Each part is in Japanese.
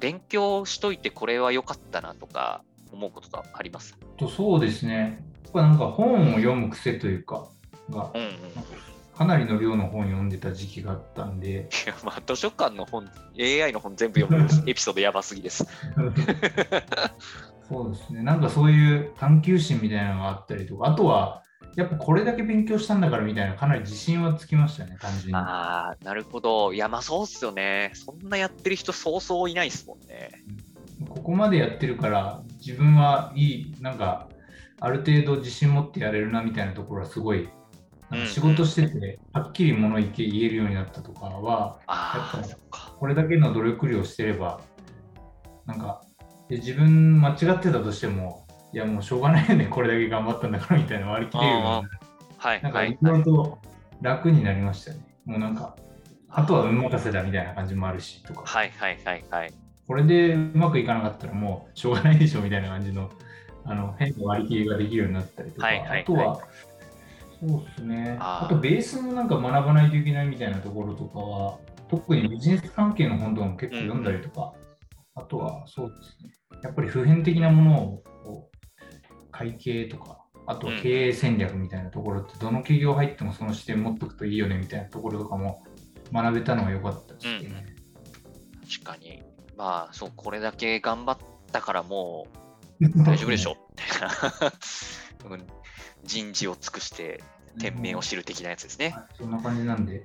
勉強しといてこれは良かったなとか思うことがあります？とそうですね。やっぱなんか本を読む癖というか、がうんうん。いかなりの量の本読んでた時期があったんで、や、まあ、図書館の本、AI の本全部読む エピソードやばすぎです。そうですね。なんかそういう探求心みたいなのがあったりとか、あとは、やっぱこれだけ勉強したんだからみたいな、かなり自信はつきましたね、単純に。ああ、なるほど。いや、まあそうっすよね。そんなやってる人そうそういないっすもんね。ここまでやってるから、自分はいい、なんか、ある程度自信持ってやれるなみたいなところはすごい、なんか仕事してて、はっきり物言え言えるようになったとかは、ああ、やっぱそっか。これだけの努力量してれば、なんか、で自分間違ってたとしても、いやもうしょうがないよね、これだけ頑張ったんだからみたいな割り切れるよはいなんかはいい。ろい。ろと楽になりましたね。もうなんか、あとは運任せだみたいな感じもあるしとか、はいはいはいはい。これでうまくいかなかったらもうしょうがないでしょみたいな感じのあの変な割り切りができるようになったりとか、はいはいはい。あとは、そうですね、あとベースのなんか学ばないといけないみたいなところとかは、特にビジネス関係の本とかも結構読んだりとか、あとはそうですね、やっぱり普遍的なものを会計とか、あとは経営戦略みたいなところって、どの企業入ってもその視点持っておくといいよねみたいなところとかも学べたのが良かったですね。確かに。まあ、そう、これだけ頑張ったからもう 大丈夫でしょみたい人事を尽くして天命を知る的なやつですね。はいそんな感じなんで、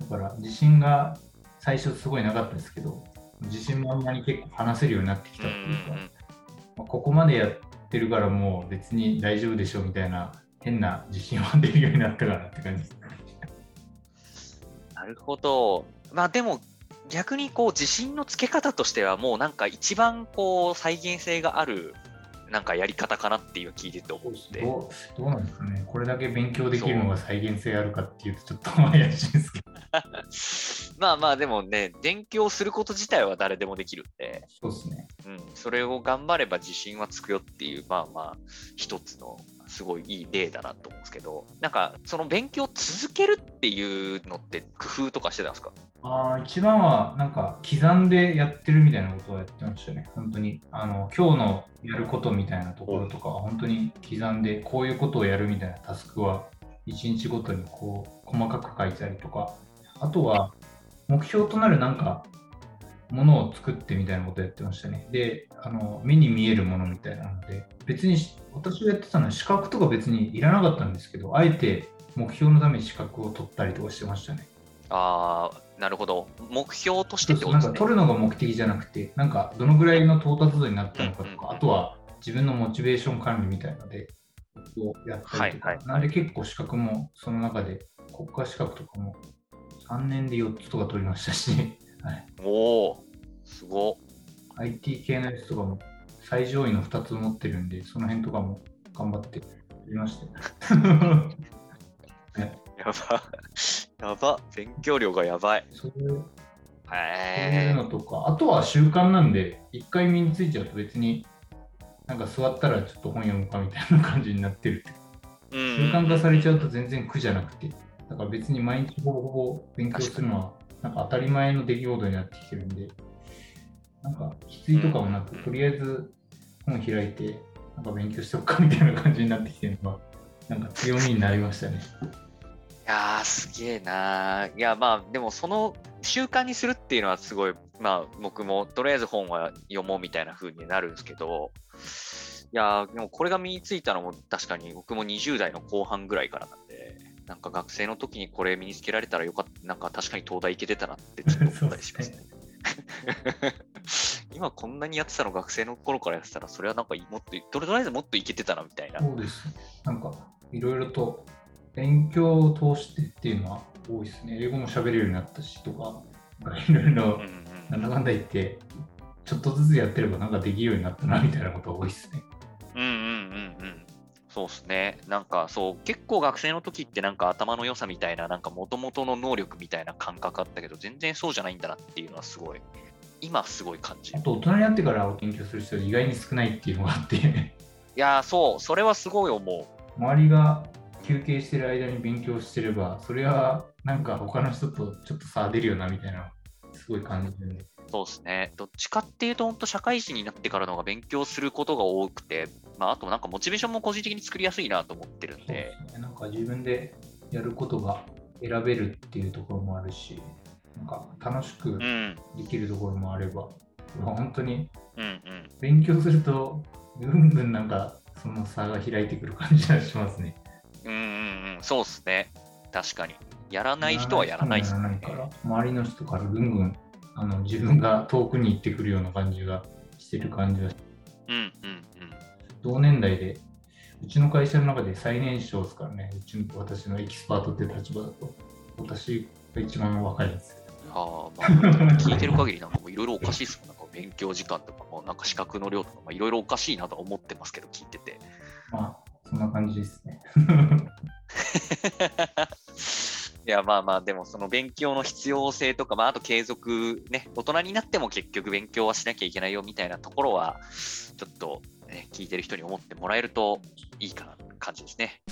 だから自信が最初すごいなかったですけど、自信満々に結構話せるようになってきうんうたっていうか、んまあここまでやってるからもう別に大丈夫でしょみたいな変な自信は出るようになったかなって感じです。なるほど。まあでも逆にこう自信のつけ方としてはもうなんか一番こう再現性があるなんかやり方かなっていう聞いてて思って。どうどうなんですかね、これだけ勉強できるのが再現性あるかっていうとちょっと怪しいですけど、まあまあでもね、勉強すること自体は誰でもできるんで、そうですね。うん、それを頑張れば自信はつくよっていう、まあまあ、一つのすごいいい例だなと思うんですけど、なんかその勉強を続けるっていうのって工夫とかしてたんですか？あー一番はなんか刻んでやってるみたいなことをやってましたね。本当にあの今日のやることみたいなところとかは本当に刻んでこういうことをやるみたいなタスクは1日ごとにこう細かく書いたりとかあとは目標となるなんかものを作ってみたいなことをやってましたね。であの目に見えるものみたいなので別にし私がやってたのは資格とか別にいらなかったんですけどあえて目標のために資格を取ったりとかしてましたね。ああ、なるほど。目標としてってことですね。そうなんか取るのが目的じゃなくて、なんかどのぐらいの到達度になったのかとか、あとは自分のモチベーション管理みたいので、をやったりとか、はいはいなんで結構資格もその中で、国家資格とかも3年で4つとか取りましたし、はい、おお、すごっ。IT 系のやつとかも最上位の2つ持ってるんで、その辺とかも頑張って取りましたよ。やば。やば。勉強量がやばい。そういうのとか、あとは習慣なんで、一回身についちゃうと別に、なんか座ったらちょっと本読むかみたいな感じになってるってえ。習慣化されちゃうと全然苦じゃなくて、だから別に毎日ほぼほぼ勉強するのは、なんか当たり前の出来事になってきてるんで、なんかきついとかもなく、うんとりあえず本開いて、なんか勉強しておくかみたいな感じになってきてるのが、なんか強みになりましたね。いやー、すげえなー。いや、まあ、でもその習慣にするっていうのはすごい、まあ、僕もとりあえず本は読もうみたいな風になるんですけど、いやー、でもこれが身についたのも確かに僕も20代の後半ぐらいからなんで、なんか学生の時にこれ身につけられたらよかった、なんか確かに東大行けてたなってちょっと思ったりしますね。今こんなにやってたの学生の頃からやってたら、それはなんかもっと、とりあえずもっといけてたなみたいな。そうです。なんか、いろいろと勉強を通してっていうのは多いですね。英語も喋れるようになったしとか、いろいろなんだかんだ言って、ちょっとずつやってればなんかできるようになったなみたいなことが多いですね。うんうんうんうん。そうっすね。なんかそう、結構学生の時ってなんか頭の良さみたいな、なんか元々の能力みたいな感覚あったけど、全然そうじゃないんだなっていうのはすごい、今すごい感じる。あと、大人になってから勉強する人意外に少ないっていうのがあって、いやー、そう、それはすごい思う。周りが休憩してる間に勉強してれば、それはなんか他の人とちょっと差出るよなみたいな、すごい感じるんで。そうですね。どっちかっていうと、本当社会人になってからの方が勉強することが多くて、まあ、あとなんかモチベーションも個人的に作りやすいなと思ってるんでで、すね。なんか自分でやることが選べるっていうところもあるし、なんか楽しくうん、できるところもあれば、まあ本当にうん、うん。勉強すると、ぐんぐんなんかその差が開いてくる感じがしますね。うん、うん、うん。そうですね。確かに。やらない人はやらないですね周りの人からぐんぐんあの自分が遠くに行ってくるような感じがしてる感じがうん、うん、うん。同年代で、うちの会社の中で最年少ですからね、うちの私のエキスパートって立場だと、私が一番若いんですよ。ああ、まあ、聞いてる限りなんかもう いろいろおかしいですもん。なんか勉強時間とかも、なんか資格の量とか、まあいろいろおかしいなとは思ってますけど、聞いてて。まあ、そんな感じですね。いや、まあまあ、でもその勉強の必要性とか、まあ、あと継続ね、大人になっても結局勉強はしなきゃいけないよみたいなところは、ちょっと、ね、聞いてる人に思ってもらえるといいかなって感じですね。